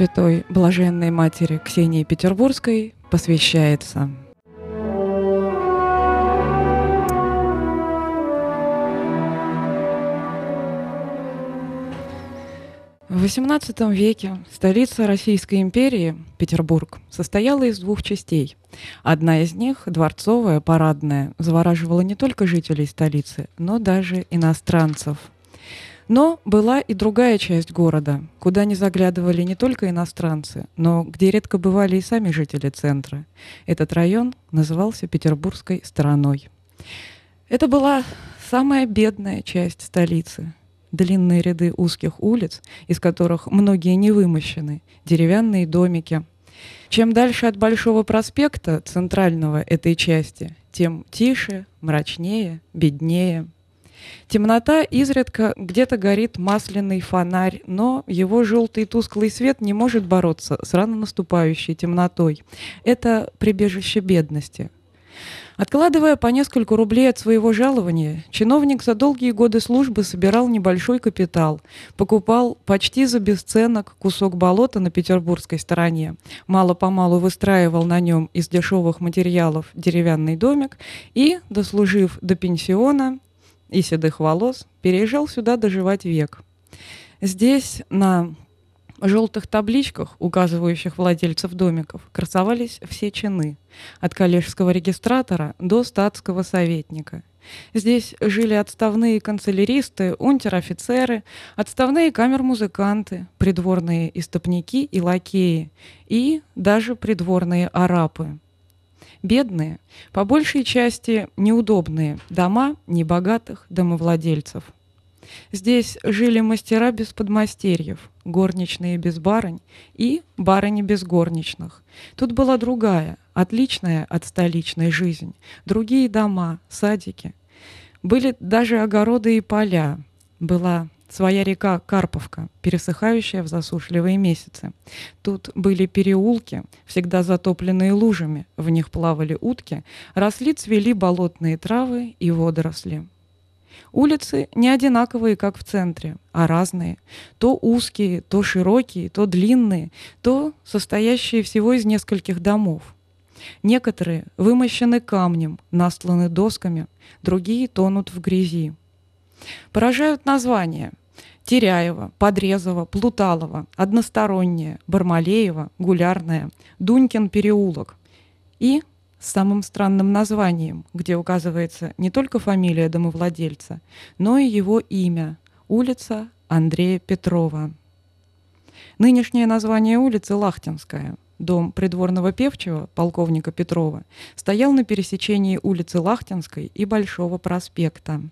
Святой Блаженной Матери Ксении Петербургской посвящается. В XVIII веке столица Российской империи, Петербург, состояла из двух частей. Одна из них, дворцовая, парадная, завораживала не только жителей столицы, но даже иностранцев. Но была и другая часть города, куда не заглядывали не только иностранцы, но где редко бывали и сами жители центра. Этот район назывался Петербургской стороной. Это была самая бедная часть столицы, длинные ряды узких улиц, из которых многие не вымощены, деревянные домики. Чем дальше от Большого проспекта, центрального этой части, тем тише, мрачнее, беднее. Темнота изредка где-то горит масляный фонарь, но его желтый тусклый свет не может бороться с рано наступающей темнотой. Это прибежище бедности – Откладывая по несколько рублей от своего жалования, чиновник за долгие годы службы собирал небольшой капитал, покупал почти за бесценок кусок болота на петербургской стороне, мало-помалу выстраивал на нем из дешевых материалов деревянный домик и, дослужив до пенсиона и седых волос, переезжал сюда доживать век. Здесь, на желтых табличках, указывающих владельцев домиков, красовались все чины, от коллежского регистратора до статского советника. Здесь жили отставные канцеляристы, унтер-офицеры, отставные камер-музыканты, придворные истопники и лакеи, и даже придворные арапы. Бедные, по большей части неудобные дома небогатых домовладельцев – Здесь жили мастера без подмастерьев, горничные без барынь и барыни без горничных. Тут была другая, отличная от столичной жизнь, другие дома, садики. Были даже огороды и поля. Была своя река Карповка, пересыхающая в засушливые месяцы. Тут были переулки, всегда затопленные лужами, в них плавали утки, росли цвели болотные травы и водоросли. Улицы не одинаковые, как в центре, а разные. То узкие, то широкие, то длинные, то состоящие всего из нескольких домов. Некоторые вымощены камнем, настланы досками, другие тонут в грязи. Поражают названия. Теряева, Подрезова, Плуталова, Односторонняя, Бармалеева, Гулярная, Дунькин переулок. И с самым странным названием, где указывается не только фамилия домовладельца, но и его имя – улица Андрея Петрова. Нынешнее название улицы Лахтинская. Дом придворного певчего, полковника Петрова, стоял на пересечении улицы Лахтинской и Большого проспекта.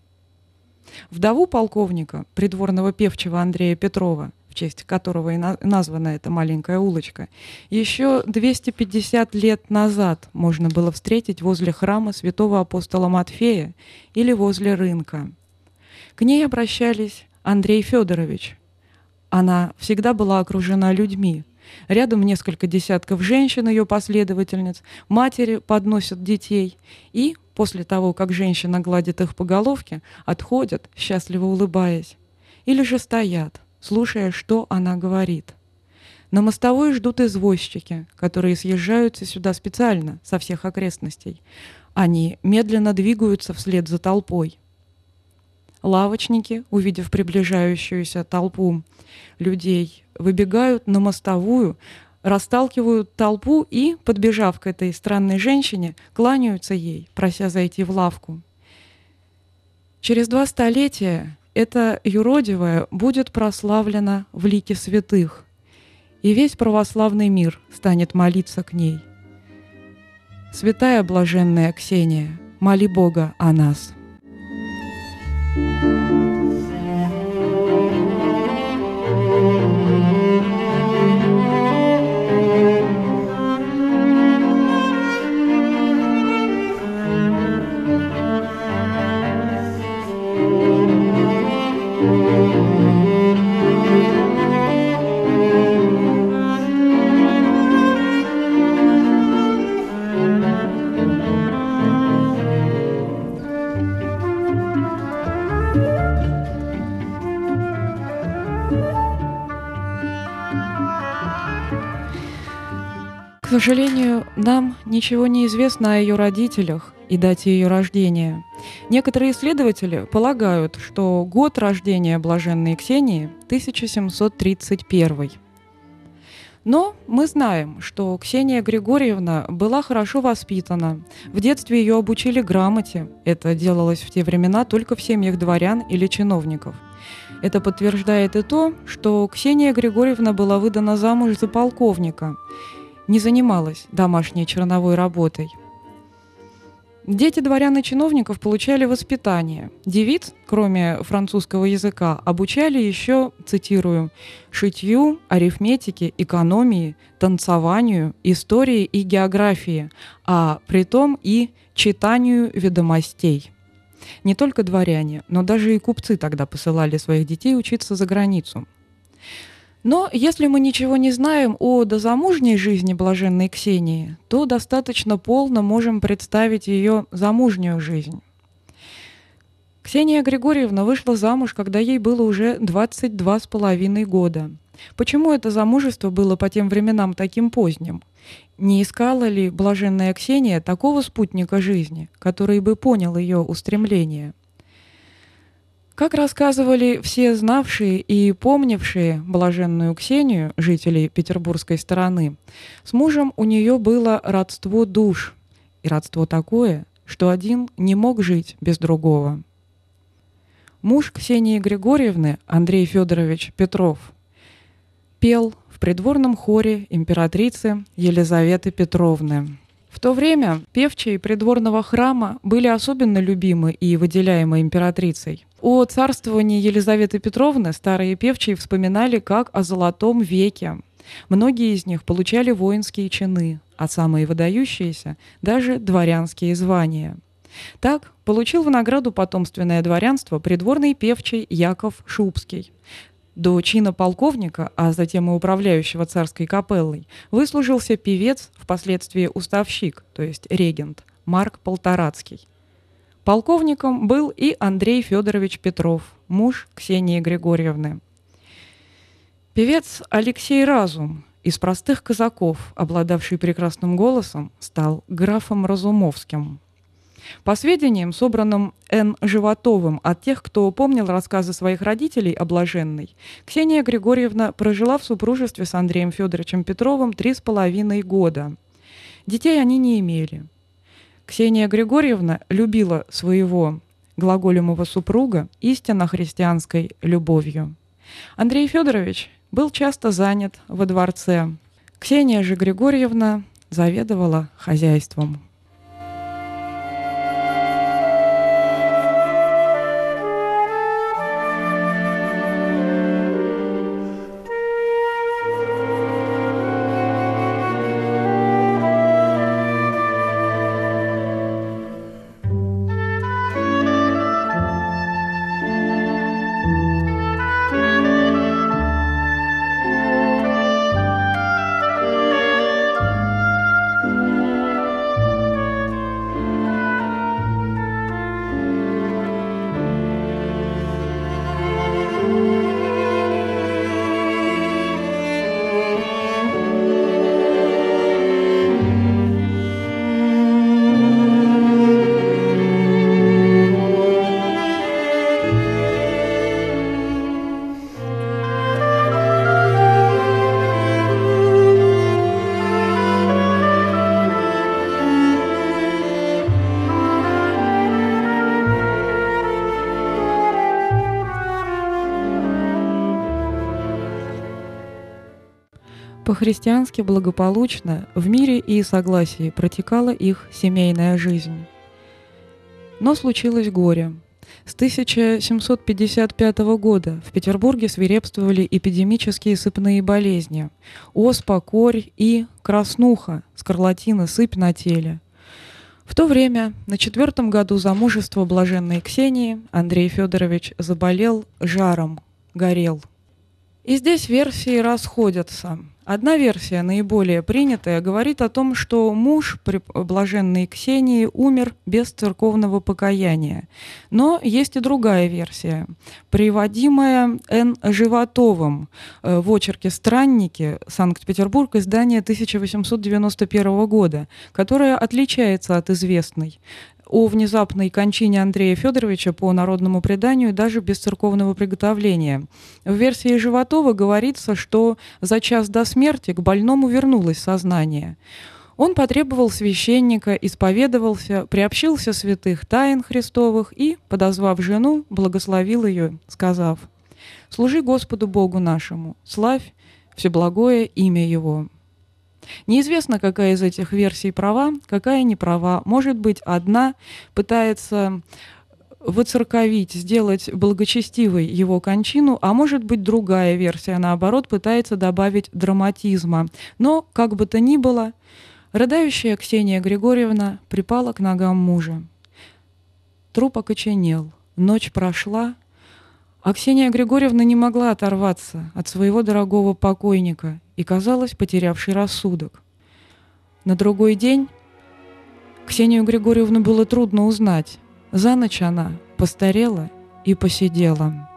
Вдову полковника, придворного певчего Андрея Петрова, честь которого и на названа эта маленькая улочка, еще 250 лет назад можно было встретить возле храма святого апостола Матфея или возле рынка. К ней обращались Андрей Федорович. Она всегда была окружена людьми. Рядом несколько десятков женщин, ее последовательниц, матери подносят детей и, после того, как женщина гладит их по головке, отходят, счастливо улыбаясь. Или же стоят – слушая, что она говорит. На мостовой ждут извозчики, которые съезжаются сюда специально со всех окрестностей. Они медленно двигаются вслед за толпой. Лавочники, увидев приближающуюся толпу людей, выбегают на мостовую, расталкивают толпу и, подбежав к этой странной женщине, кланяются ей, прося зайти в лавку. Через два столетия эта юродивая будет прославлена в лике святых, и весь православный мир станет молиться к ней. Святая блаженная Ксения, моли Бога о нас. thank you сожалению, нам ничего не известно о ее родителях и дате ее рождения. Некоторые исследователи полагают, что год рождения блаженной Ксении 1731. Но мы знаем, что Ксения Григорьевна была хорошо воспитана. В детстве ее обучили грамоте. Это делалось в те времена только в семьях дворян или чиновников. Это подтверждает и то, что Ксения Григорьевна была выдана замуж за полковника, не занималась домашней черновой работой – Дети дворян и чиновников получали воспитание. Девиц, кроме французского языка, обучали еще, цитирую, шитью, арифметике, экономии, танцеванию, истории и географии, а при том и читанию ведомостей. Не только дворяне, но даже и купцы тогда посылали своих детей учиться за границу – но если мы ничего не знаем о дозамужней жизни блаженной Ксении, то достаточно полно можем представить ее замужнюю жизнь. Ксения Григорьевна вышла замуж, когда ей было уже 22 с половиной года. Почему это замужество было по тем временам таким поздним? Не искала ли блаженная Ксения такого спутника жизни, который бы понял ее устремление? Как рассказывали все знавшие и помнившие блаженную Ксению, жителей петербургской стороны, с мужем у нее было родство душ, и родство такое, что один не мог жить без другого. Муж Ксении Григорьевны, Андрей Федорович Петров, пел в придворном хоре императрицы Елизаветы Петровны. В то время певчие придворного храма были особенно любимы и выделяемы императрицей. О царствовании Елизаветы Петровны старые певчие вспоминали как о золотом веке. Многие из них получали воинские чины, а самые выдающиеся – даже дворянские звания. Так получил в награду потомственное дворянство придворный певчий Яков Шубский. До чина полковника, а затем и управляющего царской капеллой, выслужился певец, впоследствии уставщик, то есть регент, Марк Полторацкий. Полковником был и Андрей Федорович Петров, муж Ксении Григорьевны. Певец Алексей Разум из простых казаков, обладавший прекрасным голосом, стал графом Разумовским – по сведениям, собранным Н. Животовым от тех, кто помнил рассказы своих родителей о Блаженной, Ксения Григорьевна прожила в супружестве с Андреем Федоровичем Петровым три с половиной года. Детей они не имели. Ксения Григорьевна любила своего глаголемого супруга истинно христианской любовью. Андрей Федорович был часто занят во дворце. Ксения же Григорьевна заведовала хозяйством. По-христиански благополучно, в мире и согласии протекала их семейная жизнь. Но случилось горе. С 1755 года в Петербурге свирепствовали эпидемические сыпные болезни – оспа, корь и краснуха, скарлатина, сыпь на теле. В то время, на четвертом году замужества блаженной Ксении, Андрей Федорович заболел жаром, горел – И здесь версии расходятся. Одна версия, наиболее принятая, говорит о том, что муж при блаженной Ксении умер без церковного покаяния. Но есть и другая версия, приводимая Н. Животовым э, в очерке «Странники. Санкт-Петербург. Издание 1891 года», которая отличается от известной о внезапной кончине Андрея Федоровича по народному преданию даже без церковного приготовления. В версии Животова говорится, что за час до смерти к больному вернулось сознание. Он потребовал священника, исповедовался, приобщился святых тайн Христовых и, подозвав жену, благословил ее, сказав «Служи Господу Богу нашему, славь всеблагое имя Его». Неизвестно, какая из этих версий права, какая не права. Может быть, одна пытается выцерковить, сделать благочестивой его кончину, а может быть другая версия, наоборот, пытается добавить драматизма. Но, как бы то ни было, рыдающая Ксения Григорьевна припала к ногам мужа. Труп окоченел, ночь прошла, а Ксения Григорьевна не могла оторваться от своего дорогого покойника и казалась потерявшей рассудок. На другой день Ксению Григорьевну было трудно узнать. За ночь она постарела и посидела.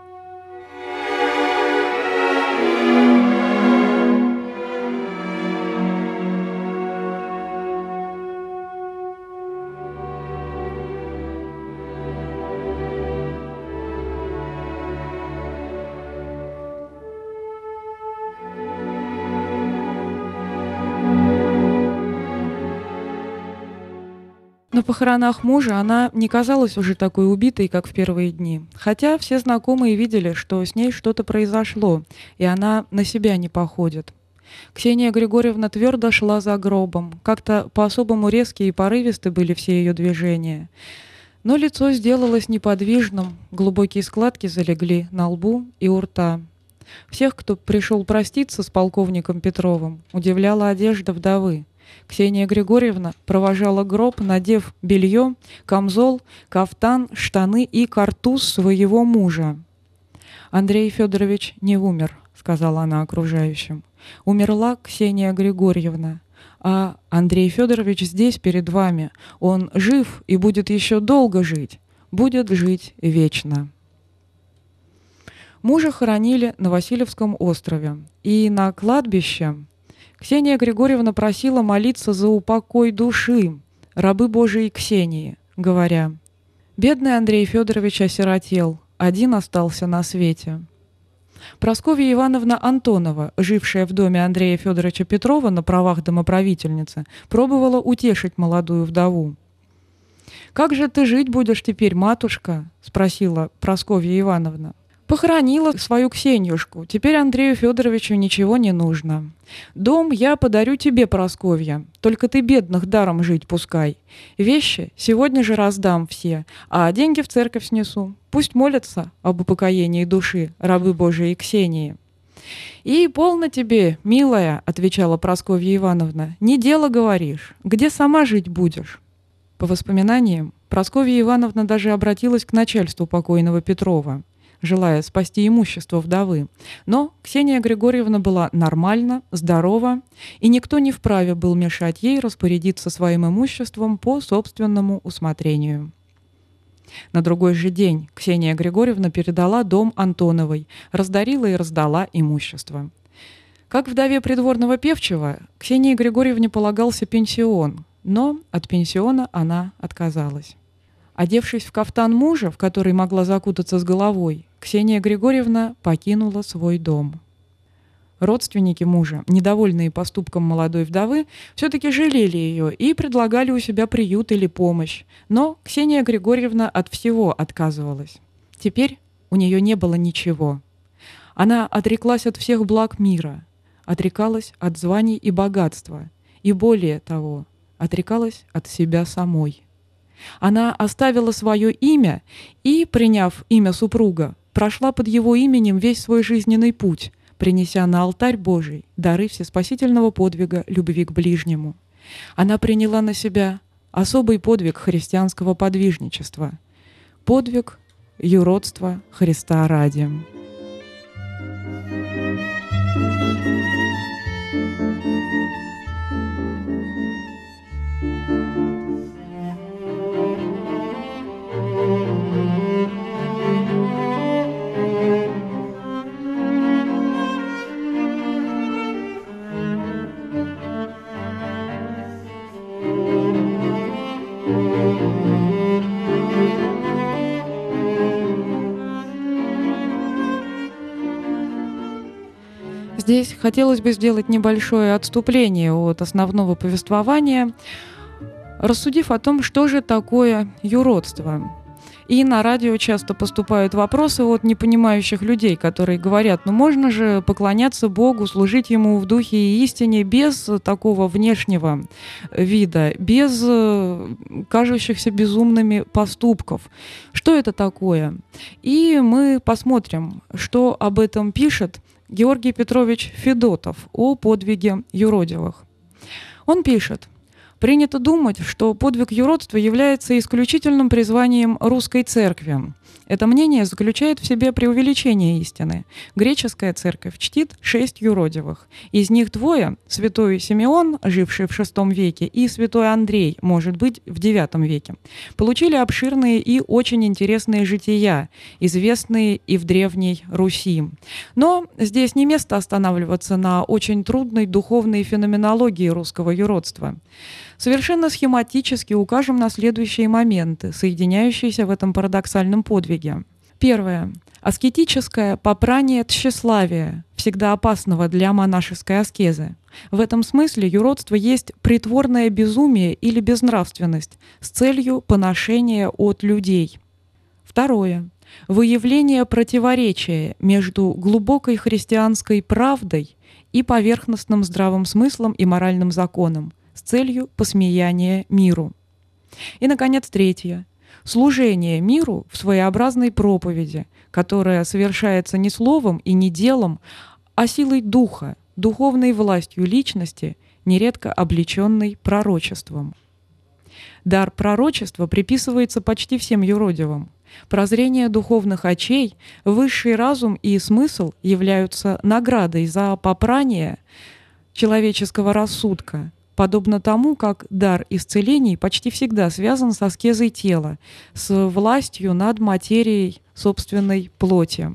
На похоронах мужа она не казалась уже такой убитой, как в первые дни. Хотя все знакомые видели, что с ней что-то произошло, и она на себя не походит. Ксения Григорьевна твердо шла за гробом. Как-то по-особому резкие и порывисты были все ее движения. Но лицо сделалось неподвижным, глубокие складки залегли на лбу и у рта. Всех, кто пришел проститься с полковником Петровым, удивляла одежда вдовы. Ксения Григорьевна провожала гроб, надев белье, камзол, кафтан, штаны и картуз своего мужа. «Андрей Федорович не умер», — сказала она окружающим. «Умерла Ксения Григорьевна. А Андрей Федорович здесь перед вами. Он жив и будет еще долго жить. Будет жить вечно». Мужа хоронили на Васильевском острове. И на кладбище Ксения Григорьевна просила молиться за упокой души рабы Божией Ксении, говоря, «Бедный Андрей Федорович осиротел, один остался на свете». Просковья Ивановна Антонова, жившая в доме Андрея Федоровича Петрова на правах домоправительницы, пробовала утешить молодую вдову. «Как же ты жить будешь теперь, матушка?» – спросила Просковья Ивановна. Похоронила свою Ксенюшку. Теперь Андрею Федоровичу ничего не нужно. Дом я подарю тебе, Просковья. Только ты бедных даром жить пускай. Вещи сегодня же раздам все, а деньги в церковь снесу. Пусть молятся об упокоении души рабы Божией Ксении. «И полно тебе, милая», — отвечала Просковья Ивановна, — «не дело говоришь. Где сама жить будешь?» По воспоминаниям, Просковья Ивановна даже обратилась к начальству покойного Петрова желая спасти имущество вдовы. Но Ксения Григорьевна была нормальна, здорова, и никто не вправе был мешать ей распорядиться своим имуществом по собственному усмотрению. На другой же день Ксения Григорьевна передала дом Антоновой, раздарила и раздала имущество. Как вдове придворного певчего, Ксении Григорьевне полагался пенсион, но от пенсиона она отказалась. Одевшись в кафтан мужа, в который могла закутаться с головой, Ксения Григорьевна покинула свой дом. Родственники мужа, недовольные поступком молодой вдовы, все-таки жалели ее и предлагали у себя приют или помощь. Но Ксения Григорьевна от всего отказывалась. Теперь у нее не было ничего. Она отреклась от всех благ мира, отрекалась от званий и богатства, и более того, отрекалась от себя самой. Она оставила свое имя и, приняв имя супруга, прошла под его именем весь свой жизненный путь, принеся на алтарь Божий дары всеспасительного подвига любви к ближнему. Она приняла на себя особый подвиг христианского подвижничества – подвиг юродства Христа ради. Здесь хотелось бы сделать небольшое отступление от основного повествования, рассудив о том, что же такое юродство. И на радио часто поступают вопросы от непонимающих людей, которые говорят, ну можно же поклоняться Богу, служить Ему в духе и истине без такого внешнего вида, без э, кажущихся безумными поступков. Что это такое? И мы посмотрим, что об этом пишет Георгий Петрович Федотов о подвиге юродивых. Он пишет, Принято думать, что подвиг юродства является исключительным призванием русской церкви. Это мнение заключает в себе преувеличение истины. Греческая церковь чтит шесть юродивых. Из них двое – святой Симеон, живший в VI веке, и святой Андрей, может быть, в IX веке. Получили обширные и очень интересные жития, известные и в Древней Руси. Но здесь не место останавливаться на очень трудной духовной феноменологии русского юродства. Совершенно схематически укажем на следующие моменты, соединяющиеся в этом парадоксальном подвиге. Первое. Аскетическое попрание тщеславия, всегда опасного для монашеской аскезы. В этом смысле юродство есть притворное безумие или безнравственность с целью поношения от людей. Второе. Выявление противоречия между глубокой христианской правдой и поверхностным здравым смыслом и моральным законом, с целью посмеяния миру. И, наконец, третье. Служение миру в своеобразной проповеди, которая совершается не словом и не делом, а силой духа, духовной властью личности, нередко облеченной пророчеством. Дар пророчества приписывается почти всем юродивым. Прозрение духовных очей, высший разум и смысл являются наградой за попрание человеческого рассудка, подобно тому, как дар исцелений почти всегда связан с аскезой тела, с властью над материей собственной плоти.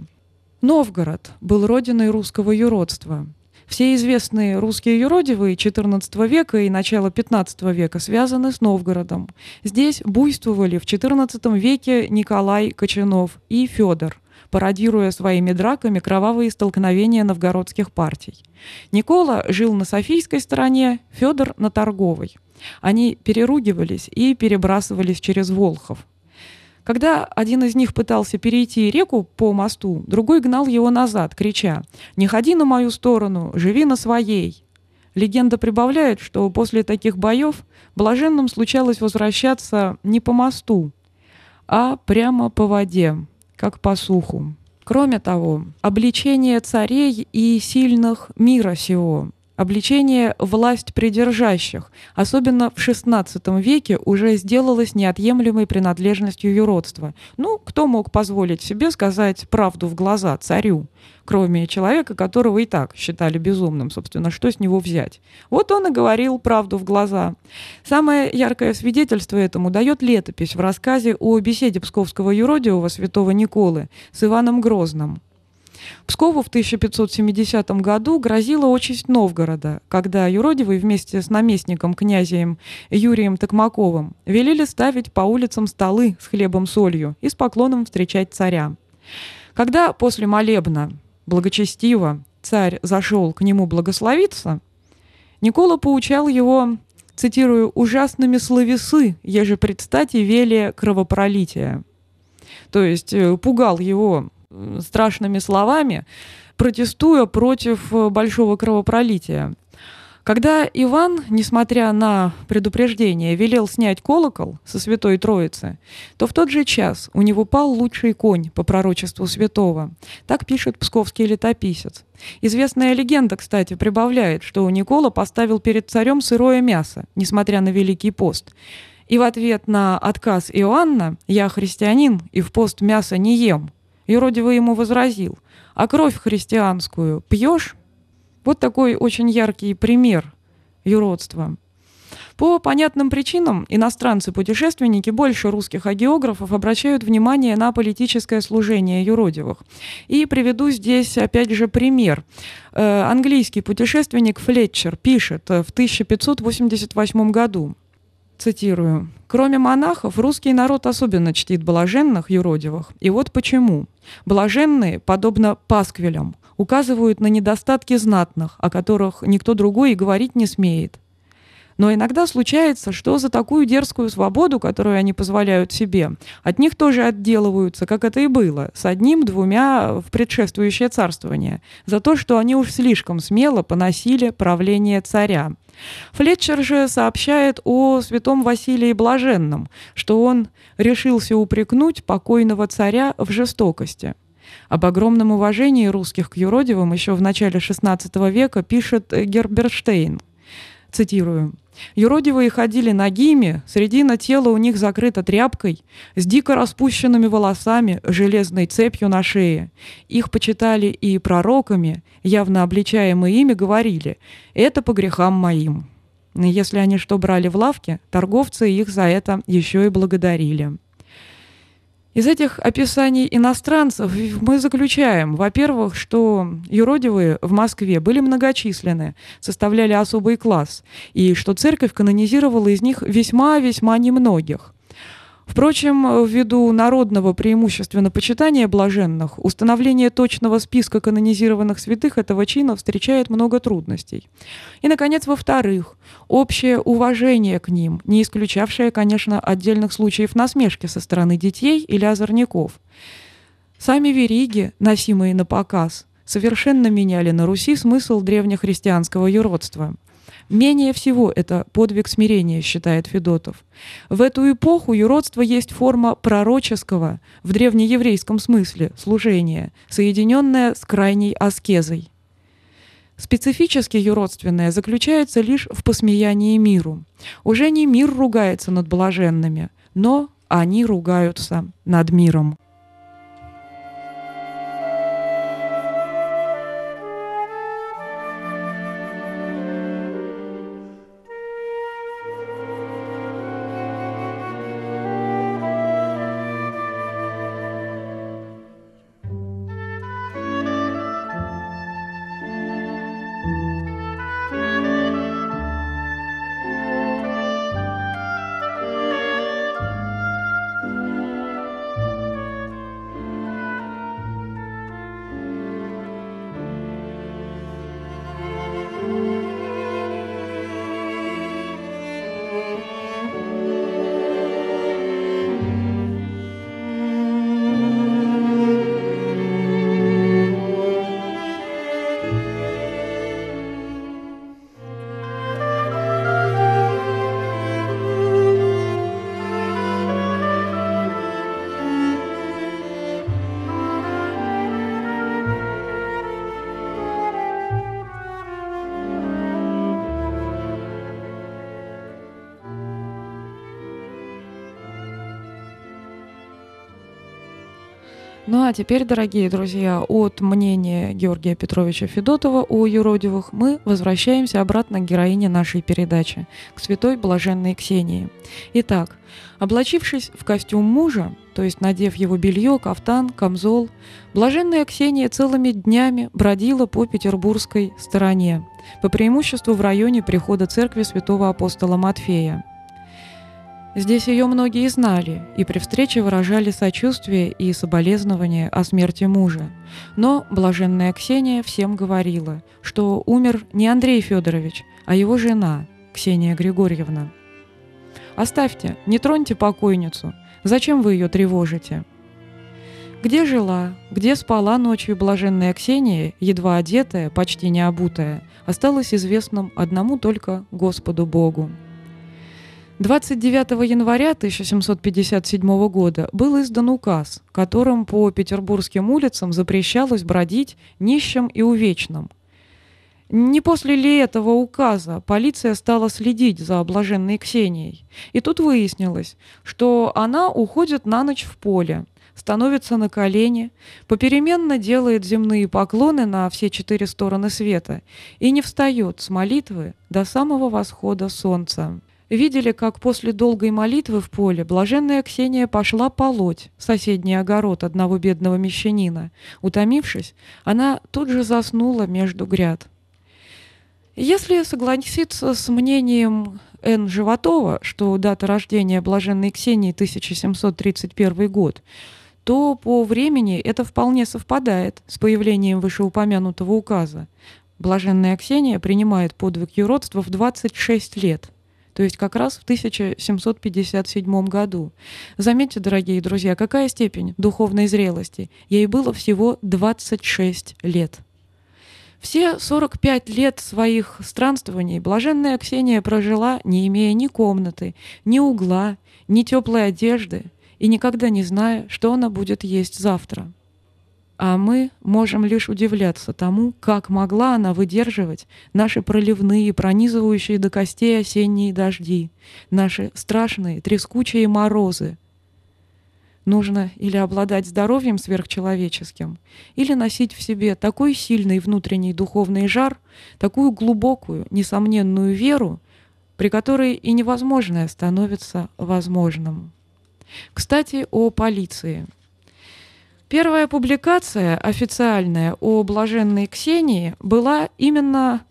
Новгород был родиной русского юродства. Все известные русские юродивые XIV века и начала XV века связаны с Новгородом. Здесь буйствовали в XIV веке Николай Кочанов и Федор – пародируя своими драками кровавые столкновения новгородских партий. Никола жил на Софийской стороне, Федор на Торговой. Они переругивались и перебрасывались через Волхов. Когда один из них пытался перейти реку по мосту, другой гнал его назад, крича «Не ходи на мою сторону, живи на своей!» Легенда прибавляет, что после таких боев блаженным случалось возвращаться не по мосту, а прямо по воде, как по суху. Кроме того, обличение царей и сильных мира сего, обличение власть придержащих, особенно в XVI веке, уже сделалось неотъемлемой принадлежностью юродства. Ну, кто мог позволить себе сказать правду в глаза царю? кроме человека, которого и так считали безумным, собственно, что с него взять. Вот он и говорил правду в глаза. Самое яркое свидетельство этому дает летопись в рассказе о беседе псковского юродивого святого Николы с Иваном Грозным. Пскову в 1570 году грозила участь Новгорода, когда юродивый вместе с наместником князем Юрием Токмаковым велели ставить по улицам столы с хлебом-солью и с поклоном встречать царя. Когда после молебна благочестиво царь зашел к нему благословиться, Никола поучал его, цитирую, «ужасными словесы, еже предстати велия кровопролития». То есть э, пугал его страшными словами, протестуя против э, большого кровопролития. Когда Иван, несмотря на предупреждение, велел снять колокол со Святой Троицы, то в тот же час у него пал лучший конь по пророчеству святого. Так пишет псковский летописец. Известная легенда, кстати, прибавляет, что Никола поставил перед царем сырое мясо, несмотря на Великий пост. И в ответ на отказ Иоанна «Я христианин и в пост мясо не ем», юродивый ему возразил «А кровь христианскую пьешь?» Вот такой очень яркий пример юродства. По понятным причинам иностранцы-путешественники больше русских агеографов обращают внимание на политическое служение юродивых. И приведу здесь опять же пример. Э, английский путешественник Флетчер пишет в 1588 году. Цитирую. «Кроме монахов, русский народ особенно чтит блаженных, юродивых. И вот почему. Блаженные, подобно пасквилям, указывают на недостатки знатных, о которых никто другой и говорить не смеет. Но иногда случается, что за такую дерзкую свободу, которую они позволяют себе, от них тоже отделываются, как это и было, с одним-двумя в предшествующее царствование, за то, что они уж слишком смело поносили правление царя. Флетчер же сообщает о святом Василии Блаженном, что он решился упрекнуть покойного царя в жестокости. Об огромном уважении русских к юродивым еще в начале XVI века пишет Герберштейн. Цитирую. Юродивые ходили нагими, средина тела у них закрыта тряпкой, с дико распущенными волосами, железной цепью на шее. Их почитали и пророками, явно обличаемые ими, говорили «это по грехам моим». Если они что брали в лавке, торговцы их за это еще и благодарили. Из этих описаний иностранцев мы заключаем, во-первых, что юродивые в Москве были многочисленны, составляли особый класс, и что церковь канонизировала из них весьма-весьма немногих. Впрочем, ввиду народного преимущественно почитания блаженных, установление точного списка канонизированных святых этого чина встречает много трудностей. И, наконец, во-вторых, общее уважение к ним, не исключавшее, конечно, отдельных случаев насмешки со стороны детей или озорников. Сами вериги, носимые на показ, совершенно меняли на Руси смысл древнехристианского юродства – Менее всего это подвиг смирения, считает Федотов. В эту эпоху юродство есть форма пророческого, в древнееврейском смысле, служения, соединенное с крайней аскезой. Специфически юродственное заключается лишь в посмеянии миру. Уже не мир ругается над блаженными, но они ругаются над миром. Теперь, дорогие друзья, от мнения Георгия Петровича Федотова о юродивых мы возвращаемся обратно к героине нашей передачи, к святой блаженной Ксении. Итак, облачившись в костюм мужа, то есть надев его белье, кафтан, камзол, блаженная Ксения целыми днями бродила по петербургской стороне, по преимуществу в районе прихода церкви святого апостола Матфея – Здесь ее многие знали и при встрече выражали сочувствие и соболезнование о смерти мужа. Но блаженная Ксения всем говорила, что умер не Андрей Федорович, а его жена, Ксения Григорьевна. «Оставьте, не троньте покойницу. Зачем вы ее тревожите?» Где жила, где спала ночью блаженная Ксения, едва одетая, почти не обутая, осталось известным одному только Господу Богу. 29 января 1757 года был издан указ, которым по петербургским улицам запрещалось бродить нищим и увечным. Не после ли этого указа полиция стала следить за облаженной Ксенией? И тут выяснилось, что она уходит на ночь в поле, становится на колени, попеременно делает земные поклоны на все четыре стороны света и не встает с молитвы до самого восхода солнца видели, как после долгой молитвы в поле блаженная Ксения пошла полоть соседний огород одного бедного мещанина. Утомившись, она тут же заснула между гряд. Если согласиться с мнением Н. Животова, что дата рождения блаженной Ксении 1731 год, то по времени это вполне совпадает с появлением вышеупомянутого указа. Блаженная Ксения принимает подвиг юродства в 26 лет, то есть как раз в 1757 году. Заметьте, дорогие друзья, какая степень духовной зрелости. Ей было всего 26 лет. Все 45 лет своих странствований блаженная Ксения прожила, не имея ни комнаты, ни угла, ни теплой одежды, и никогда не зная, что она будет есть завтра. А мы можем лишь удивляться тому, как могла она выдерживать наши проливные, пронизывающие до костей осенние дожди, наши страшные трескучие морозы. Нужно или обладать здоровьем сверхчеловеческим, или носить в себе такой сильный внутренний духовный жар, такую глубокую, несомненную веру, при которой и невозможное становится возможным. Кстати, о полиции. Первая публикация официальная о блаженной Ксении была именно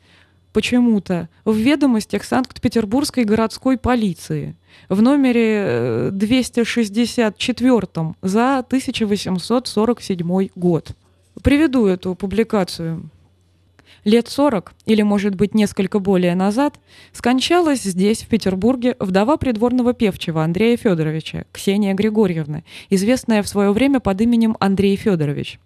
почему-то в ведомостях Санкт-Петербургской городской полиции в номере 264 э, за 1847 год. Приведу эту публикацию лет 40 или, может быть, несколько более назад, скончалась здесь, в Петербурге, вдова придворного певчего Андрея Федоровича, Ксения Григорьевна, известная в свое время под именем Андрей Федорович.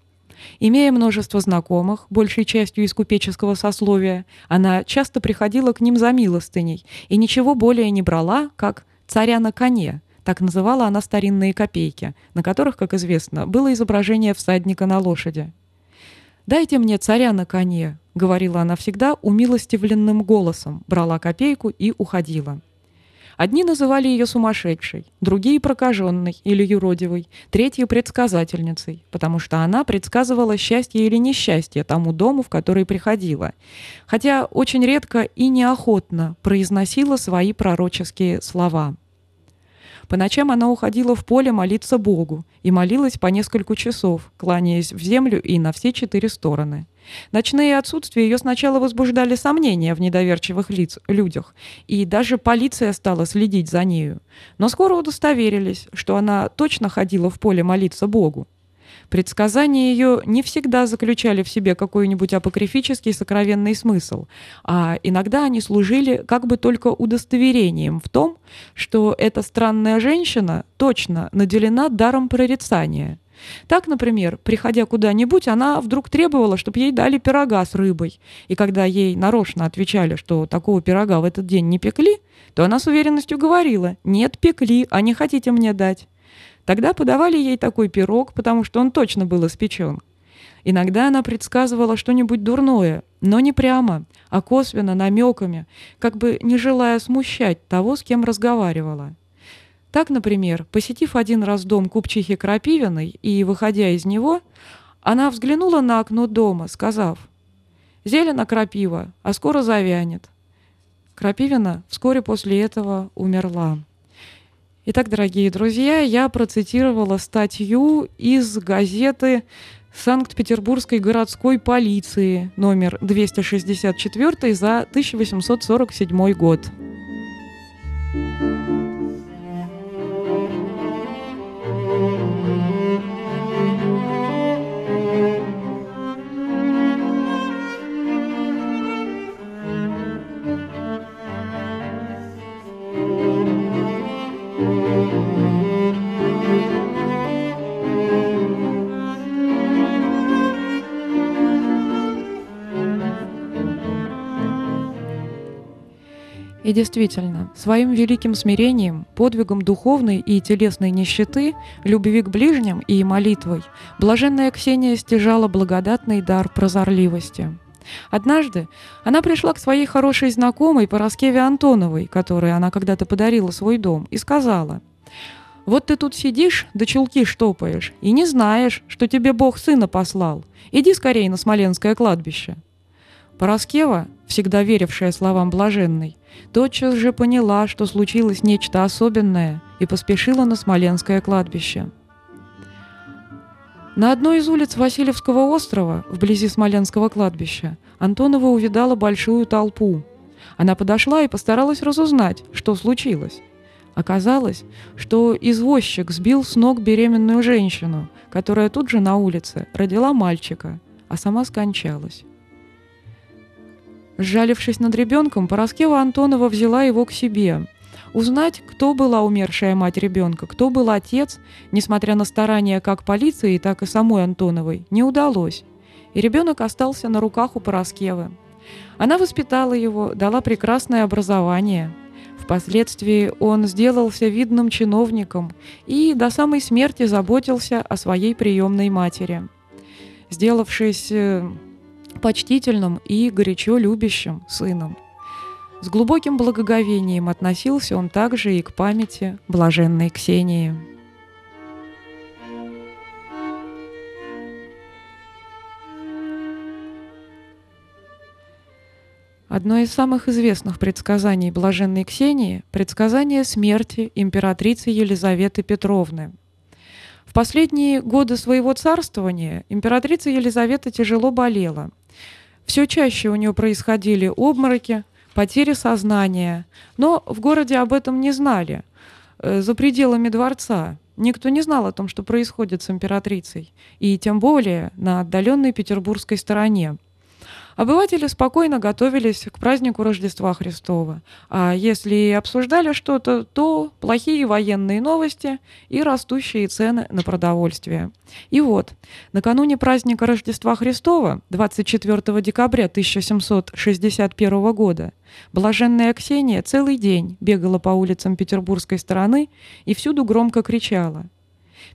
Имея множество знакомых, большей частью из купеческого сословия, она часто приходила к ним за милостыней и ничего более не брала, как «царя на коне», так называла она старинные копейки, на которых, как известно, было изображение всадника на лошади. «Дайте мне царя на коне», — говорила она всегда умилостивленным голосом, брала копейку и уходила. Одни называли ее сумасшедшей, другие — прокаженной или юродивой, третьи — предсказательницей, потому что она предсказывала счастье или несчастье тому дому, в который приходила, хотя очень редко и неохотно произносила свои пророческие слова. По ночам она уходила в поле молиться Богу и молилась по несколько часов, кланяясь в землю и на все четыре стороны. Ночные отсутствия ее сначала возбуждали сомнения в недоверчивых лиц, людях, и даже полиция стала следить за нею. Но скоро удостоверились, что она точно ходила в поле молиться Богу. Предсказания ее не всегда заключали в себе какой-нибудь апокрифический сокровенный смысл, а иногда они служили как бы только удостоверением в том, что эта странная женщина точно наделена даром прорицания. Так, например, приходя куда-нибудь, она вдруг требовала, чтобы ей дали пирога с рыбой. И когда ей нарочно отвечали, что такого пирога в этот день не пекли, то она с уверенностью говорила «Нет, пекли, а не хотите мне дать». Тогда подавали ей такой пирог, потому что он точно был испечен. Иногда она предсказывала что-нибудь дурное, но не прямо, а косвенно, намеками, как бы не желая смущать того, с кем разговаривала. Так, например, посетив один раз дом купчихи Крапивиной и выходя из него, она взглянула на окно дома, сказав «Зелено крапива, а скоро завянет». Крапивина вскоре после этого умерла. Итак, дорогие друзья, я процитировала статью из газеты Санкт-Петербургской городской полиции номер 264 за 1847 год. И действительно, своим великим смирением, подвигом духовной и телесной нищеты, любви к ближним и молитвой, блаженная Ксения стяжала благодатный дар прозорливости. Однажды она пришла к своей хорошей знакомой Пороскеве Антоновой, которой она когда-то подарила свой дом, и сказала, «Вот ты тут сидишь, да чулки штопаешь, и не знаешь, что тебе Бог сына послал. Иди скорее на Смоленское кладбище». Пороскева, всегда верившая словам блаженной, тотчас же поняла, что случилось нечто особенное, и поспешила на Смоленское кладбище. На одной из улиц Васильевского острова, вблизи Смоленского кладбища, Антонова увидала большую толпу. Она подошла и постаралась разузнать, что случилось. Оказалось, что извозчик сбил с ног беременную женщину, которая тут же на улице родила мальчика, а сама скончалась. Сжалившись над ребенком, Пороскева Антонова взяла его к себе. Узнать, кто была умершая мать ребенка, кто был отец, несмотря на старания как полиции, так и самой Антоновой, не удалось. И ребенок остался на руках у Пороскевы. Она воспитала его, дала прекрасное образование. Впоследствии он сделался видным чиновником и до самой смерти заботился о своей приемной матери. Сделавшись э, почтительным и горячо любящим сыном. С глубоким благоговением относился он также и к памяти блаженной Ксении. Одно из самых известных предсказаний блаженной Ксении – предсказание смерти императрицы Елизаветы Петровны – в последние годы своего царствования императрица Елизавета тяжело болела. Все чаще у нее происходили обмороки, потери сознания, но в городе об этом не знали. Э, за пределами дворца никто не знал о том, что происходит с императрицей, и тем более на отдаленной петербургской стороне – Обыватели спокойно готовились к празднику Рождества Христова, а если и обсуждали что-то, то плохие военные новости и растущие цены на продовольствие. И вот, накануне праздника Рождества Христова, 24 декабря 1761 года, блаженная Ксения целый день бегала по улицам петербургской стороны и всюду громко кричала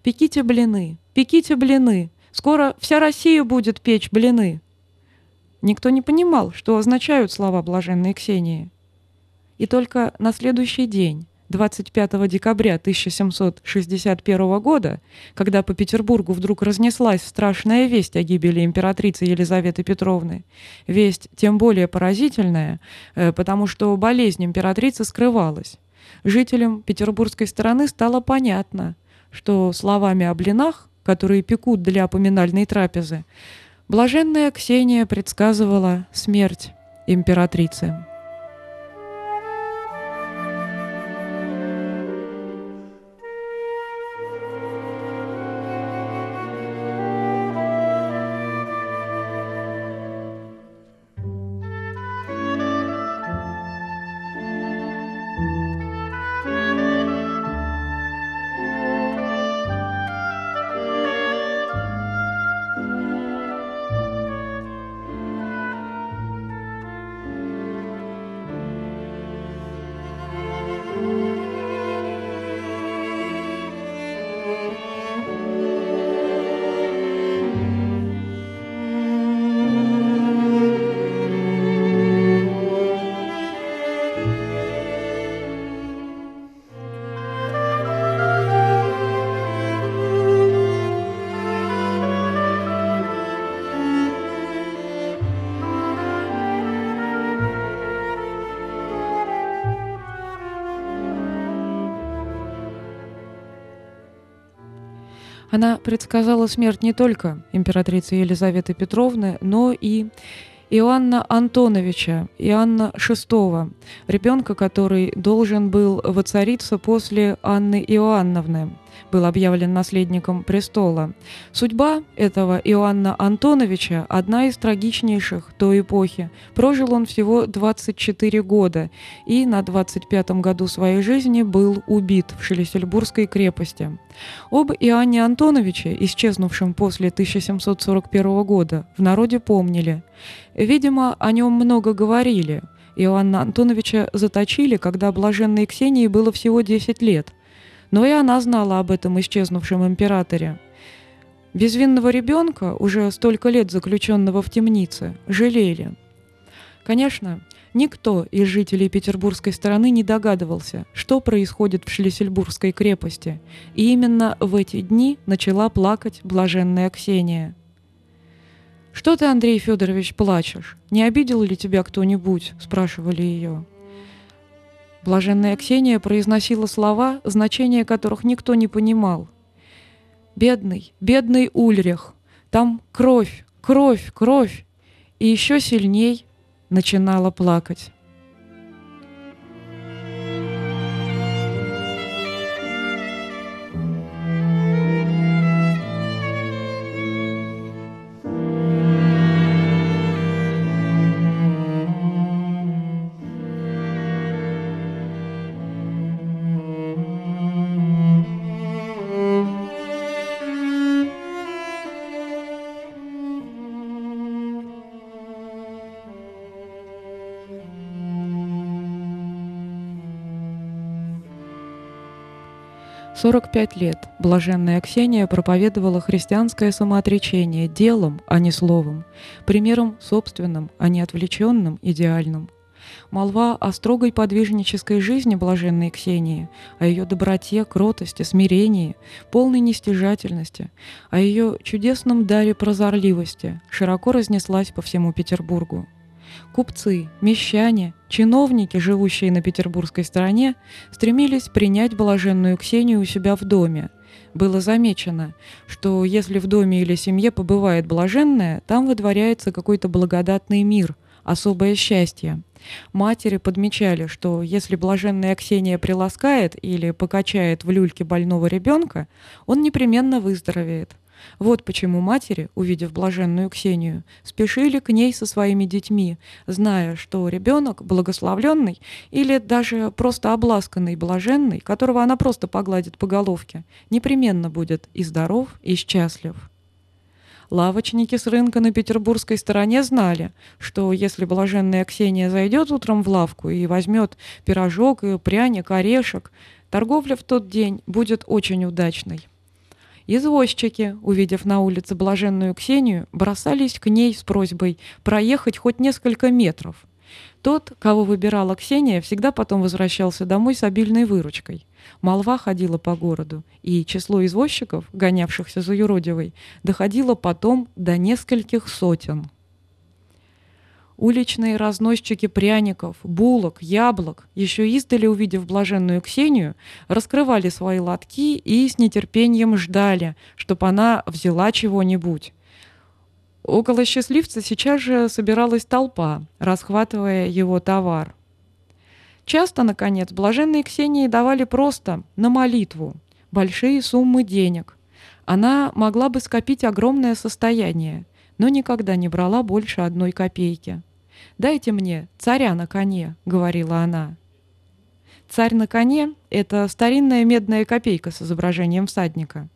«Пеките блины! Пеките блины! Скоро вся Россия будет печь блины!» Никто не понимал, что означают слова блаженной Ксении. И только на следующий день, 25 декабря 1761 года, когда по Петербургу вдруг разнеслась страшная весть о гибели императрицы Елизаветы Петровны, весть тем более поразительная, э, потому что болезнь императрицы скрывалась. Жителям петербургской стороны стало понятно, что словами о блинах, которые пекут для поминальной трапезы, Блаженная Ксения предсказывала смерть императрицы. Она предсказала смерть не только императрицы Елизаветы Петровны, но и Иоанна Антоновича, Иоанна VI, ребенка, который должен был воцариться после Анны Иоанновны был объявлен наследником престола. Судьба этого Иоанна Антоновича одна из трагичнейших той эпохи. Прожил он всего 24 года и на 25-м году своей жизни был убит в Шлиссельбургской крепости. Об Иоанне Антоновиче, исчезнувшем после 1741 года, в народе помнили. Видимо, о нем много говорили. Иоанна Антоновича заточили, когда блаженной Ксении было всего 10 лет – но и она знала об этом исчезнувшем императоре. Безвинного ребенка, уже столько лет заключенного в темнице, жалели. Конечно, никто из жителей петербургской стороны не догадывался, что происходит в Шлиссельбургской крепости, и именно в эти дни начала плакать блаженная Ксения. «Что ты, Андрей Федорович, плачешь? Не обидел ли тебя кто-нибудь?» – спрашивали ее. Блаженная Ксения произносила слова, значения которых никто не понимал. «Бедный, бедный Ульрих! Там кровь, кровь, кровь!» и еще сильней начинала плакать. 45 лет блаженная Ксения проповедовала христианское самоотречение делом, а не словом, примером собственным, а не отвлеченным, идеальным. Молва о строгой подвижнической жизни блаженной Ксении, о ее доброте, кротости, смирении, полной нестяжательности, о ее чудесном даре прозорливости широко разнеслась по всему Петербургу. Купцы, мещане, чиновники, живущие на петербургской стороне, стремились принять блаженную Ксению у себя в доме. Было замечено, что если в доме или семье побывает блаженная, там выдворяется какой-то благодатный мир, особое счастье. Матери подмечали, что если блаженная Ксения приласкает или покачает в люльке больного ребенка, он непременно выздоровеет – вот почему матери, увидев блаженную Ксению, спешили к ней со своими детьми, зная, что ребенок благословленный или даже просто обласканный блаженный, которого она просто погладит по головке, непременно будет и здоров, и счастлив. Лавочники с рынка на петербургской стороне знали, что если блаженная Ксения зайдет утром в лавку и возьмет пирожок пряник, орешек, торговля в тот день будет очень удачной. Извозчики, увидев на улице блаженную Ксению, бросались к ней с просьбой проехать хоть несколько метров. Тот, кого выбирала Ксения, всегда потом возвращался домой с обильной выручкой. Молва ходила по городу, и число извозчиков, гонявшихся за юродивой, доходило потом до нескольких сотен. Уличные разносчики пряников, булок, яблок, еще издали увидев блаженную Ксению, раскрывали свои лотки и с нетерпением ждали, чтобы она взяла чего-нибудь. Около счастливца сейчас же собиралась толпа, расхватывая его товар. Часто, наконец, блаженной Ксении давали просто на молитву большие суммы денег. Она могла бы скопить огромное состояние – но никогда не брала больше одной копейки. «Дайте мне царя на коне», — говорила она. Царь на коне — это старинная медная копейка с изображением всадника.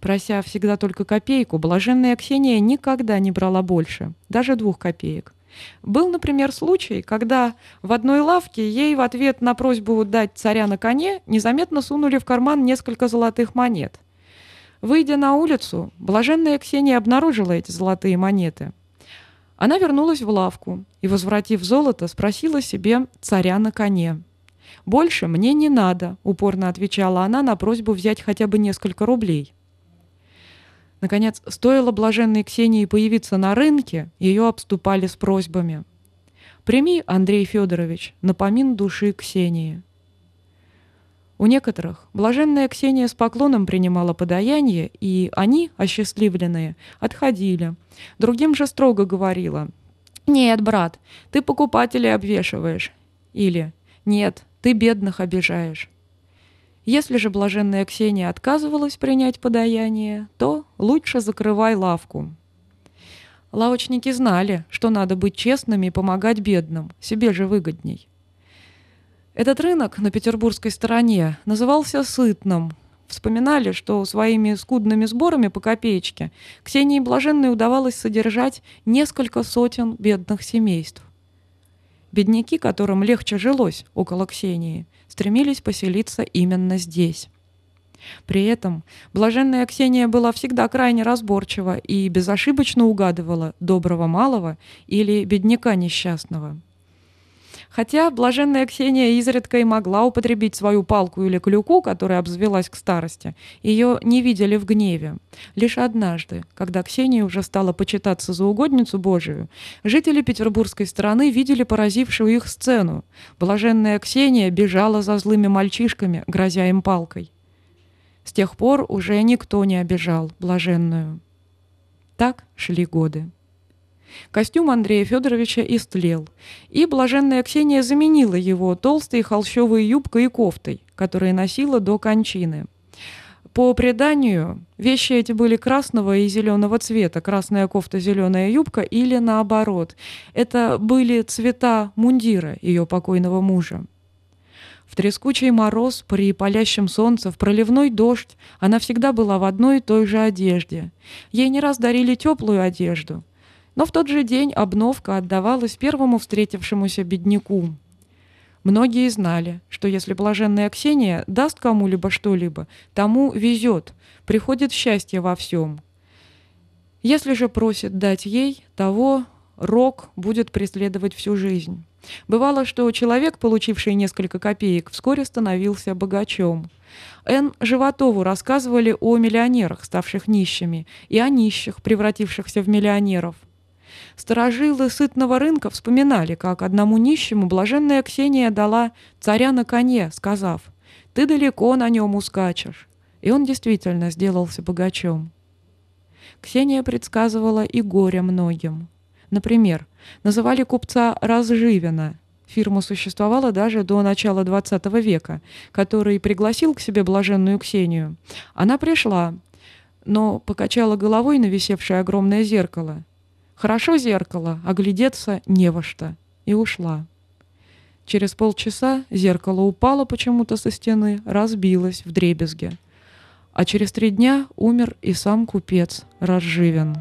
Прося всегда только копейку, блаженная Ксения никогда не брала больше, даже двух копеек. Был, например, случай, когда в одной лавке ей в ответ на просьбу дать царя на коне незаметно сунули в карман несколько золотых монет. Выйдя на улицу, блаженная Ксения обнаружила эти золотые монеты. Она вернулась в лавку и, возвратив золото, спросила себе царя на коне. «Больше мне не надо», — упорно отвечала она на просьбу взять хотя бы несколько рублей. Наконец, стоило блаженной Ксении появиться на рынке, ее обступали с просьбами. «Прими, Андрей Федорович, напомин души Ксении». У некоторых блаженная Ксения с поклоном принимала подаяние, и они, осчастливленные, отходили. Другим же строго говорила «Нет, брат, ты покупателей обвешиваешь» или «Нет, ты бедных обижаешь». Если же блаженная Ксения отказывалась принять подаяние, то лучше закрывай лавку. Лавочники знали, что надо быть честными и помогать бедным, себе же выгодней. Этот рынок на петербургской стороне назывался Сытным. Вспоминали, что своими скудными сборами по копеечке Ксении Блаженной удавалось содержать несколько сотен бедных семейств. Бедняки, которым легче жилось около Ксении, стремились поселиться именно здесь. При этом блаженная Ксения была всегда крайне разборчива и безошибочно угадывала доброго малого или бедняка несчастного – Хотя блаженная Ксения изредка и могла употребить свою палку или клюку, которая обзвелась к старости, ее не видели в гневе. Лишь однажды, когда Ксения уже стала почитаться за угодницу Божию, жители петербургской стороны видели поразившую их сцену. Блаженная Ксения бежала за злыми мальчишками, грозя им палкой. С тех пор уже никто не обижал блаженную. Так шли годы. Костюм Андрея Федоровича истлел, и блаженная Ксения заменила его толстой холщовой юбкой и кофтой, которые носила до кончины. По преданию, вещи эти были красного и зеленого цвета, красная кофта, зеленая юбка или наоборот. Это были цвета мундира ее покойного мужа. В трескучий мороз, при палящем солнце, в проливной дождь она всегда была в одной и той же одежде. Ей не раз дарили теплую одежду. Но в тот же день обновка отдавалась первому встретившемуся бедняку. Многие знали, что если блаженная Ксения даст кому-либо что-либо, тому везет, приходит счастье во всем. Если же просит дать ей, того рок будет преследовать всю жизнь. Бывало, что человек, получивший несколько копеек, вскоре становился богачом. Н. Животову рассказывали о миллионерах, ставших нищими, и о нищих, превратившихся в миллионеров. Сторожилы сытного рынка вспоминали, как одному нищему блаженная Ксения дала царя на коне, сказав «Ты далеко на нем ускачешь». И он действительно сделался богачом. Ксения предсказывала и горе многим. Например, называли купца Разживина. Фирма существовала даже до начала XX века, который пригласил к себе блаженную Ксению. Она пришла, но покачала головой на висевшее огромное зеркало. Хорошо зеркало, а глядеться не во что. И ушла. Через полчаса зеркало упало почему-то со стены, разбилось в дребезге. А через три дня умер и сам купец Разживен.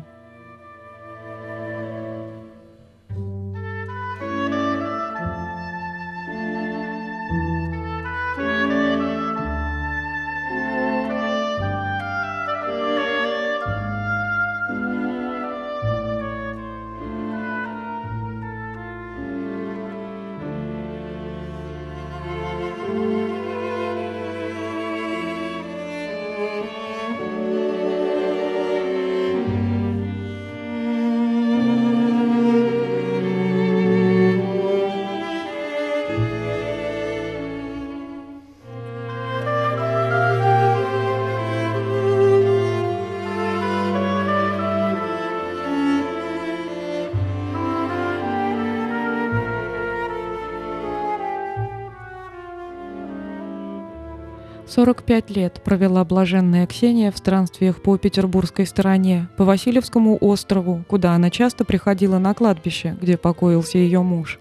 45 лет провела блаженная Ксения в странствиях по петербургской стороне, по Васильевскому острову, куда она часто приходила на кладбище, где покоился ее муж.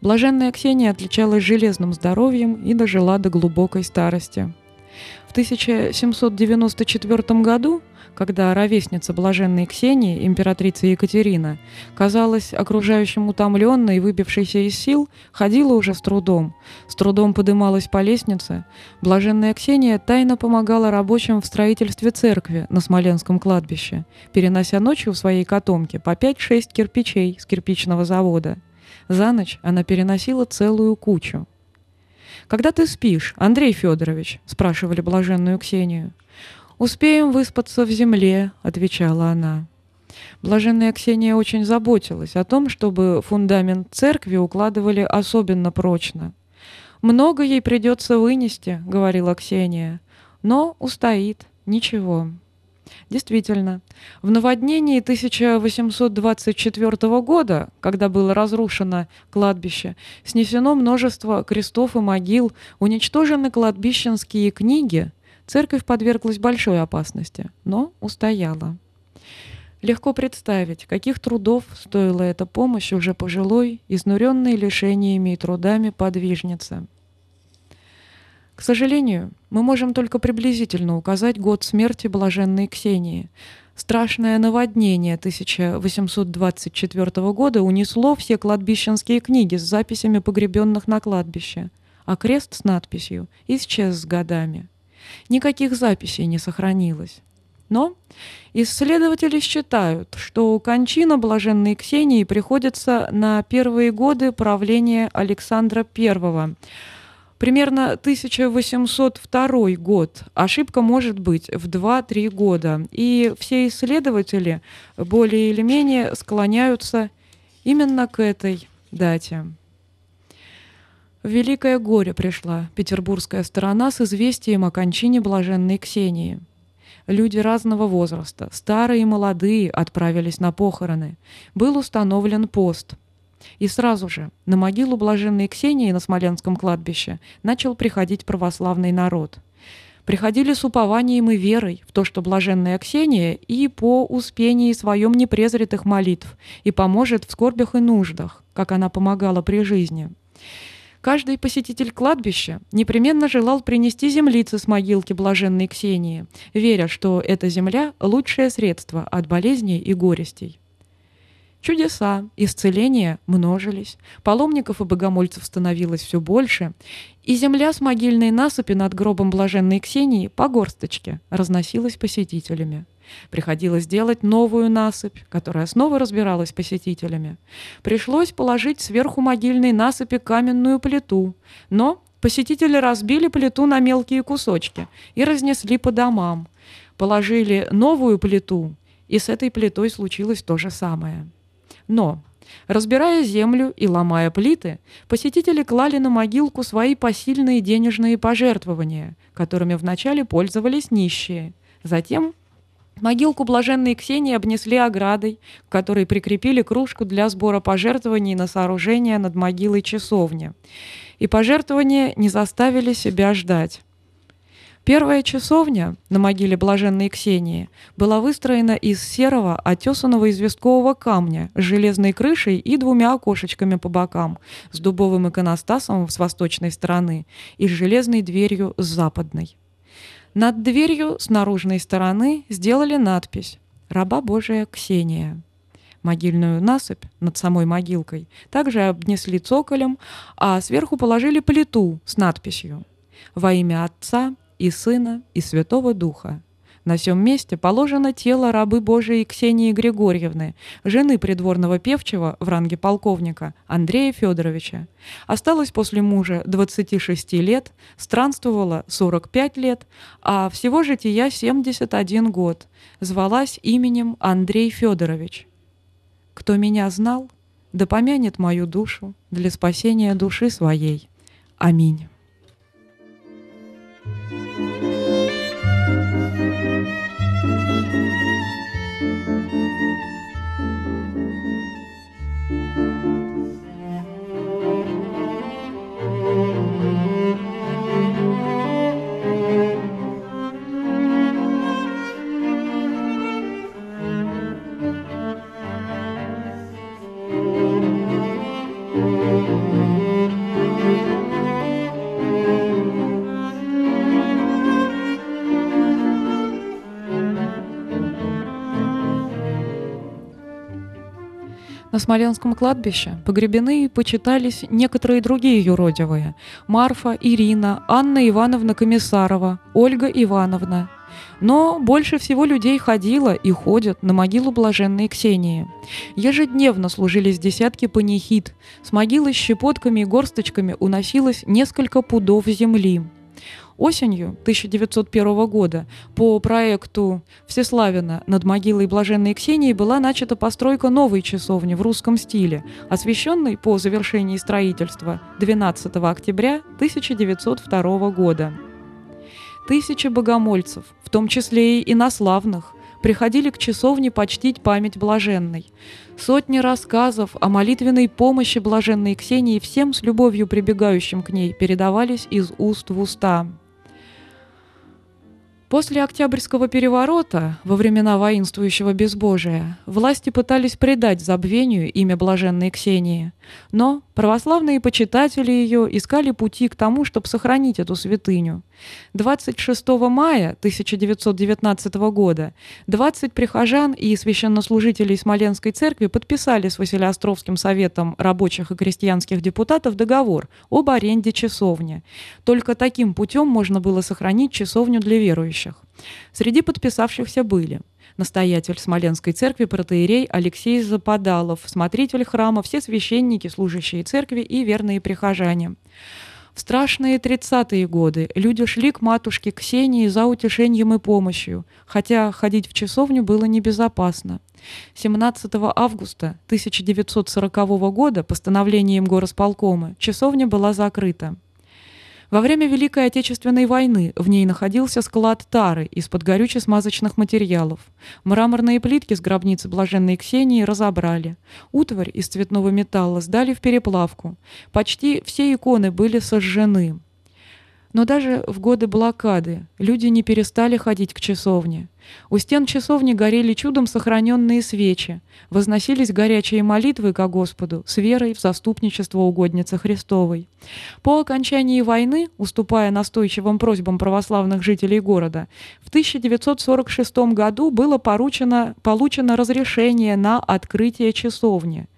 Блаженная Ксения отличалась железным здоровьем и дожила до глубокой старости. В 1794 году когда ровесница блаженной Ксении, императрица Екатерина, казалась окружающим утомленной и выбившейся из сил, ходила уже с трудом, с трудом подымалась по лестнице, блаженная Ксения тайно помогала рабочим в строительстве церкви на Смоленском кладбище, перенося ночью в своей котомке по 5-6 кирпичей с кирпичного завода. За ночь она переносила целую кучу. «Когда ты спишь, Андрей Федорович?» – спрашивали блаженную Ксению. «Успеем выспаться в земле», — отвечала она. Блаженная Ксения очень заботилась о том, чтобы фундамент церкви укладывали особенно прочно. «Много ей придется вынести», — говорила Ксения, — «но устоит, ничего». Действительно, в наводнении 1824 года, когда было разрушено кладбище, снесено множество крестов и могил, уничтожены кладбищенские книги, Церковь подверглась большой опасности, но устояла. Легко представить, каких трудов стоила эта помощь уже пожилой, изнуренной лишениями и трудами подвижницы. К сожалению, мы можем только приблизительно указать год смерти блаженной Ксении. Страшное наводнение 1824 года унесло все кладбищенские книги с записями погребенных на кладбище, а крест с надписью исчез с годами. Никаких записей не сохранилось. Но исследователи считают, что кончина блаженной Ксении приходится на первые годы правления Александра I. Примерно 1802 год. Ошибка может быть в 2-3 года. И все исследователи более или менее склоняются именно к этой дате. Великое горе пришла петербургская сторона с известием о кончине блаженной Ксении. Люди разного возраста, старые и молодые, отправились на похороны. Был установлен пост. И сразу же на могилу блаженной Ксении на Смоленском кладбище начал приходить православный народ. Приходили с упованием и верой в то, что блаженная Ксения и по успении своем не презрит молитв и поможет в скорбях и нуждах, как она помогала при жизни. Каждый посетитель кладбища непременно желал принести землицы с могилки блаженной Ксении, веря, что эта земля – лучшее средство от болезней и горестей. Чудеса, исцеления множились, паломников и богомольцев становилось все больше, и земля с могильной насыпи над гробом блаженной Ксении по горсточке разносилась посетителями. Приходилось делать новую насыпь, которая снова разбиралась посетителями. Пришлось положить сверху могильной насыпи каменную плиту, но посетители разбили плиту на мелкие кусочки и разнесли по домам. Положили новую плиту, и с этой плитой случилось то же самое. Но Разбирая землю и ломая плиты, посетители клали на могилку свои посильные денежные пожертвования, которыми вначале пользовались нищие. Затем Могилку блаженной Ксении обнесли оградой, к которой прикрепили кружку для сбора пожертвований на сооружение над могилой часовни. И пожертвования не заставили себя ждать. Первая часовня на могиле блаженной Ксении была выстроена из серого, отесанного известкового камня с железной крышей и двумя окошечками по бокам, с дубовым иконостасом с восточной стороны и с железной дверью с западной. Над дверью с наружной стороны сделали надпись «Раба Божия Ксения». Могильную насыпь над самой могилкой также обнесли цоколем, а сверху положили плиту с надписью «Во имя Отца и Сына и Святого Духа». На сём месте положено тело рабы Божией Ксении Григорьевны, жены придворного певчего в ранге полковника Андрея Федоровича. Осталось после мужа 26 лет, странствовала 45 лет, а всего жития 71 год. Звалась именем Андрей Федорович. Кто меня знал, да помянет мою душу для спасения души своей. Аминь. Thank you. На Смоленском кладбище погребены и почитались некоторые другие юродивые – Марфа, Ирина, Анна Ивановна Комиссарова, Ольга Ивановна. Но больше всего людей ходило и ходят на могилу блаженной Ксении. Ежедневно служились десятки панихид. С могилы щепотками и горсточками уносилось несколько пудов земли. Осенью 1901 года по проекту Всеславина над могилой Блаженной Ксении была начата постройка новой часовни в русском стиле, освященной по завершении строительства 12 октября 1902 года. Тысячи богомольцев, в том числе и инославных, приходили к часовне почтить память блаженной. Сотни рассказов о молитвенной помощи блаженной Ксении всем с любовью прибегающим к ней передавались из уст в уста. После Октябрьского переворота, во времена воинствующего безбожия, власти пытались предать забвению имя блаженной Ксении, но православные почитатели ее искали пути к тому, чтобы сохранить эту святыню. 26 мая 1919 года 20 прихожан и священнослужителей Смоленской церкви подписали с Василиостровским советом рабочих и крестьянских депутатов договор об аренде часовни. Только таким путем можно было сохранить часовню для верующих. Среди подписавшихся были настоятель Смоленской церкви протеерей Алексей Западалов, смотритель храма, все священники, служащие церкви и верные прихожане. В страшные тридцатые годы люди шли к матушке Ксении за утешением и помощью, хотя ходить в часовню было небезопасно. 17 августа 1940 года постановлением горосполкома часовня была закрыта. Во время Великой Отечественной войны в ней находился склад тары из-под горюче-смазочных материалов. Мраморные плитки с гробницы Блаженной Ксении разобрали. Утварь из цветного металла сдали в переплавку. Почти все иконы были сожжены. Но даже в годы блокады люди не перестали ходить к часовне. У стен часовни горели чудом сохраненные свечи, возносились горячие молитвы ко Господу с верой в заступничество угодницы Христовой. По окончании войны, уступая настойчивым просьбам православных жителей города, в 1946 году было поручено, получено разрешение на открытие часовни –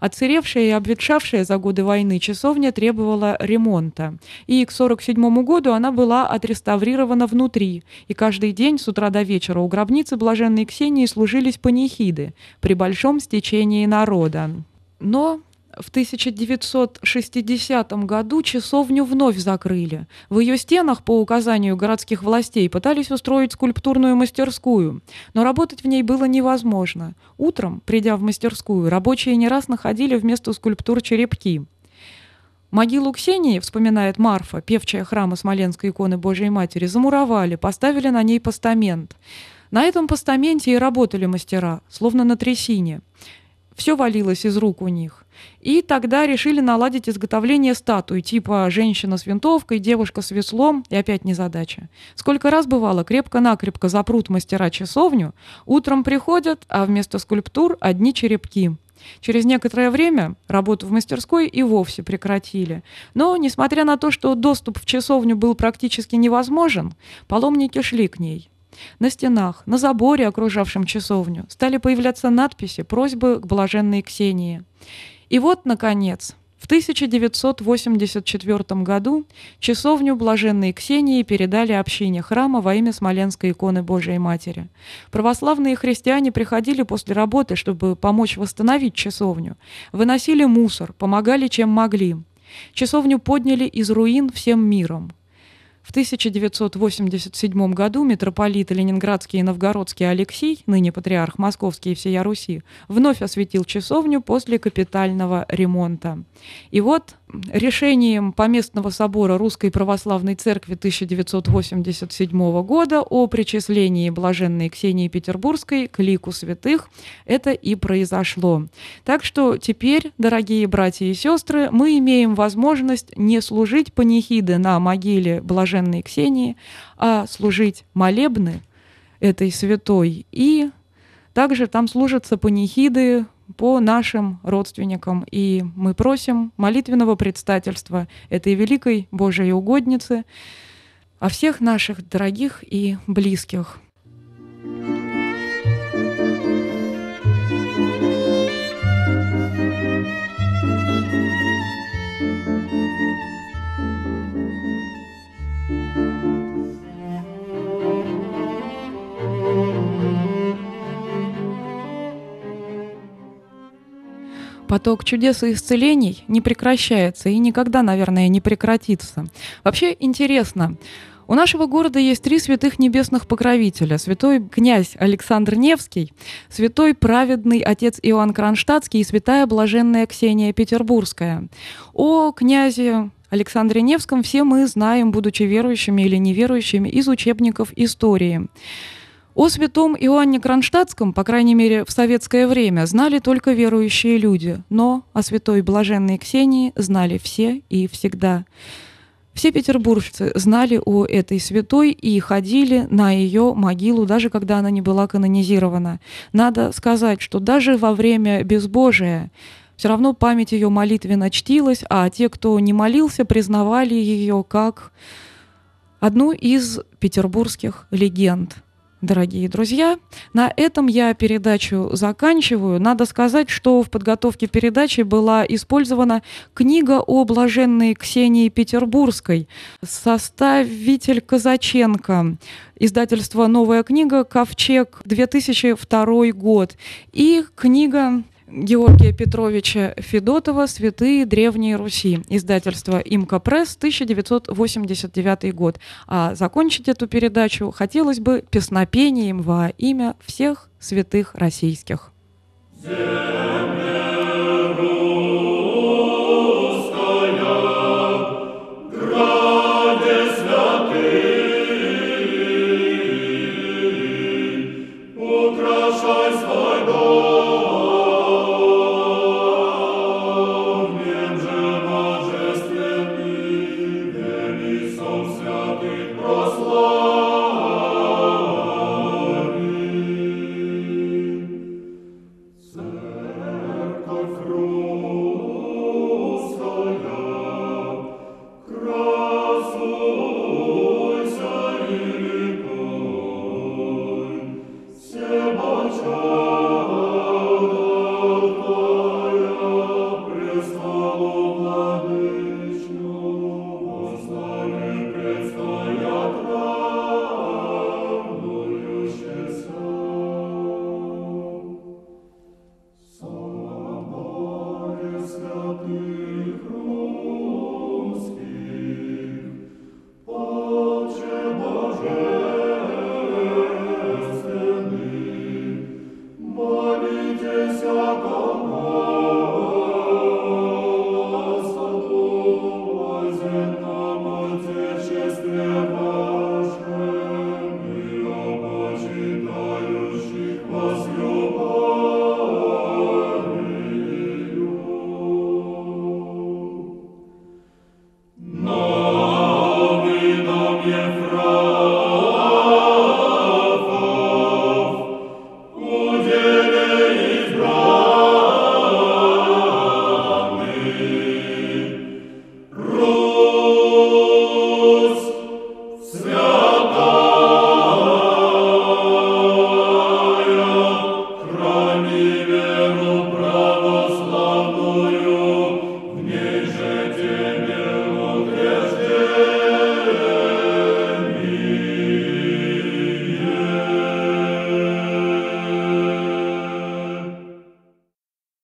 Отсыревшая и обветшавшая за годы войны часовня требовала ремонта, и к 1947 году она была отреставрирована внутри, и каждый день с утра до вечера у гробницы блаженной Ксении служились панихиды при большом стечении народа. Но в 1960 году часовню вновь закрыли. В ее стенах, по указанию городских властей, пытались устроить скульптурную мастерскую, но работать в ней было невозможно. Утром, придя в мастерскую, рабочие не раз находили вместо скульптур черепки. Могилу Ксении, вспоминает Марфа, певчая храма Смоленской иконы Божией Матери, замуровали, поставили на ней постамент. На этом постаменте и работали мастера, словно на трясине. Все валилось из рук у них. И тогда решили наладить изготовление статуи, типа женщина с винтовкой, девушка с веслом, и опять незадача. Сколько раз бывало, крепко-накрепко запрут мастера часовню, утром приходят, а вместо скульптур одни черепки. Через некоторое время работу в мастерской и вовсе прекратили. Но, несмотря на то, что доступ в часовню был практически невозможен, паломники шли к ней. На стенах, на заборе, окружавшем часовню, стали появляться надписи, просьбы к блаженной Ксении. И вот, наконец, в 1984 году часовню блаженной Ксении передали общине храма во имя Смоленской иконы Божией Матери. Православные христиане приходили после работы, чтобы помочь восстановить часовню, выносили мусор, помогали чем могли. Часовню подняли из руин всем миром. В 1987 году митрополит Ленинградский и Новгородский Алексей, ныне патриарх Московский и всея Руси, вновь осветил часовню после капитального ремонта. И вот решением Поместного собора Русской Православной Церкви 1987 года о причислении блаженной Ксении Петербургской к лику святых это и произошло. Так что теперь, дорогие братья и сестры, мы имеем возможность не служить панихиды на могиле блаженной Ксении, а служить молебны этой святой и также там служатся панихиды по нашим родственникам. И мы просим молитвенного предстательства этой великой Божией угодницы о всех наших дорогих и близких. Поток чудес и исцелений не прекращается и никогда, наверное, не прекратится. Вообще интересно, у нашего города есть три святых небесных покровителя. Святой князь Александр Невский, святой праведный отец Иоанн Кронштадтский и святая блаженная Ксения Петербургская. О князе Александре Невском все мы знаем, будучи верующими или неверующими, из учебников истории. О святом Иоанне Кронштадтском, по крайней мере, в советское время, знали только верующие люди, но о святой блаженной Ксении знали все и всегда. Все петербуржцы знали о этой святой и ходили на ее могилу, даже когда она не была канонизирована. Надо сказать, что даже во время безбожия все равно память ее молитвенно чтилась, а те, кто не молился, признавали ее как одну из петербургских легенд – дорогие друзья. На этом я передачу заканчиваю. Надо сказать, что в подготовке передачи была использована книга о блаженной Ксении Петербургской, составитель Казаченко, издательство «Новая книга», «Ковчег», 2002 год, и книга Георгия Петровича Федотова «Святые Древней Руси», издательство «Имка Пресс», 1989 год. А закончить эту передачу хотелось бы песнопением во имя всех святых российских. Земля.